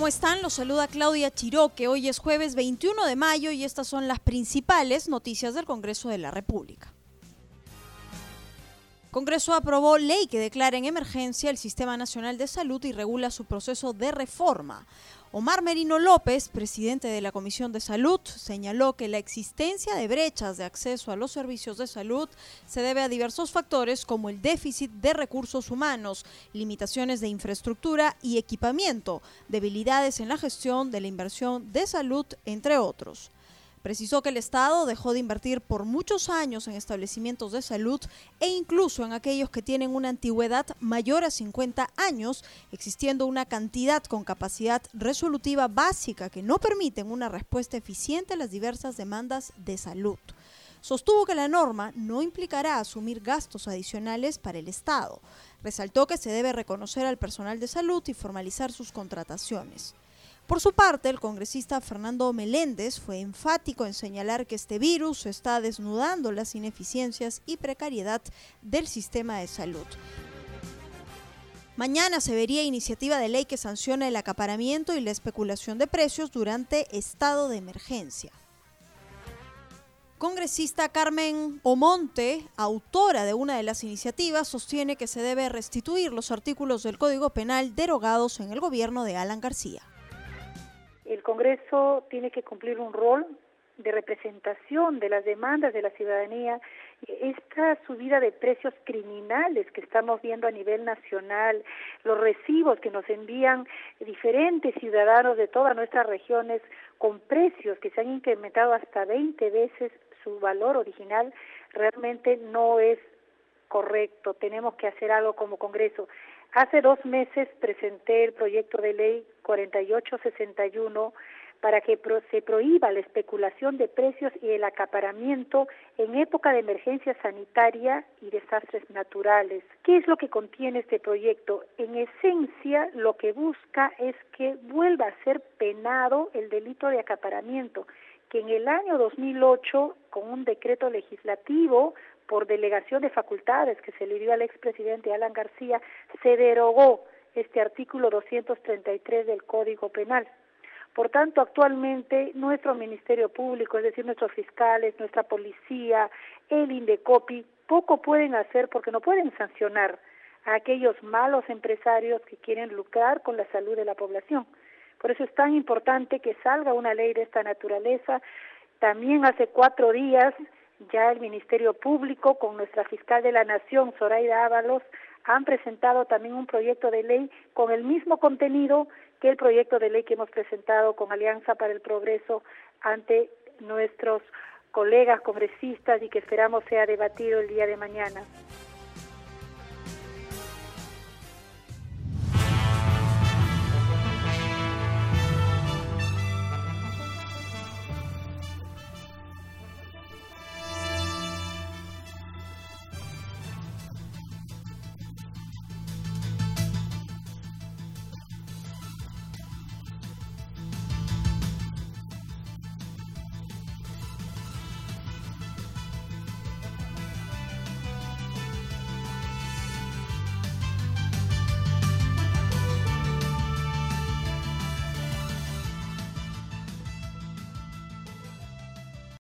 ¿Cómo están? Los saluda Claudia Chiroque. Hoy es jueves 21 de mayo y estas son las principales noticias del Congreso de la República. Congreso aprobó ley que declara en emergencia el Sistema Nacional de Salud y regula su proceso de reforma. Omar Merino López, presidente de la Comisión de Salud, señaló que la existencia de brechas de acceso a los servicios de salud se debe a diversos factores como el déficit de recursos humanos, limitaciones de infraestructura y equipamiento, debilidades en la gestión de la inversión de salud, entre otros. Precisó que el Estado dejó de invertir por muchos años en establecimientos de salud e incluso en aquellos que tienen una antigüedad mayor a 50 años, existiendo una cantidad con capacidad resolutiva básica que no permiten una respuesta eficiente a las diversas demandas de salud. Sostuvo que la norma no implicará asumir gastos adicionales para el Estado. Resaltó que se debe reconocer al personal de salud y formalizar sus contrataciones. Por su parte, el congresista Fernando Meléndez fue enfático en señalar que este virus está desnudando las ineficiencias y precariedad del sistema de salud. Mañana se vería iniciativa de ley que sanciona el acaparamiento y la especulación de precios durante estado de emergencia. Congresista Carmen Omonte, autora de una de las iniciativas, sostiene que se debe restituir los artículos del Código Penal derogados en el gobierno de Alan García el Congreso tiene que cumplir un rol de representación de las demandas de la ciudadanía. Esta subida de precios criminales que estamos viendo a nivel nacional, los recibos que nos envían diferentes ciudadanos de todas nuestras regiones con precios que se han incrementado hasta 20 veces su valor original, realmente no es correcto. Tenemos que hacer algo como Congreso. Hace dos meses presenté el proyecto de ley 4861 para que se prohíba la especulación de precios y el acaparamiento en época de emergencia sanitaria y desastres naturales. ¿Qué es lo que contiene este proyecto? En esencia, lo que busca es que vuelva a ser penado el delito de acaparamiento, que en el año 2008, con un decreto legislativo, por delegación de facultades que se le dio al expresidente Alan García, se derogó este artículo 233 del Código Penal. Por tanto, actualmente nuestro Ministerio Público, es decir, nuestros fiscales, nuestra policía, el INDECOPI, poco pueden hacer porque no pueden sancionar a aquellos malos empresarios que quieren lucrar con la salud de la población. Por eso es tan importante que salga una ley de esta naturaleza. También hace cuatro días ya el Ministerio Público con nuestra fiscal de la Nación, Zoraida Ábalos, han presentado también un proyecto de ley con el mismo contenido que el proyecto de ley que hemos presentado con Alianza para el Progreso ante nuestros colegas congresistas y que esperamos sea debatido el día de mañana.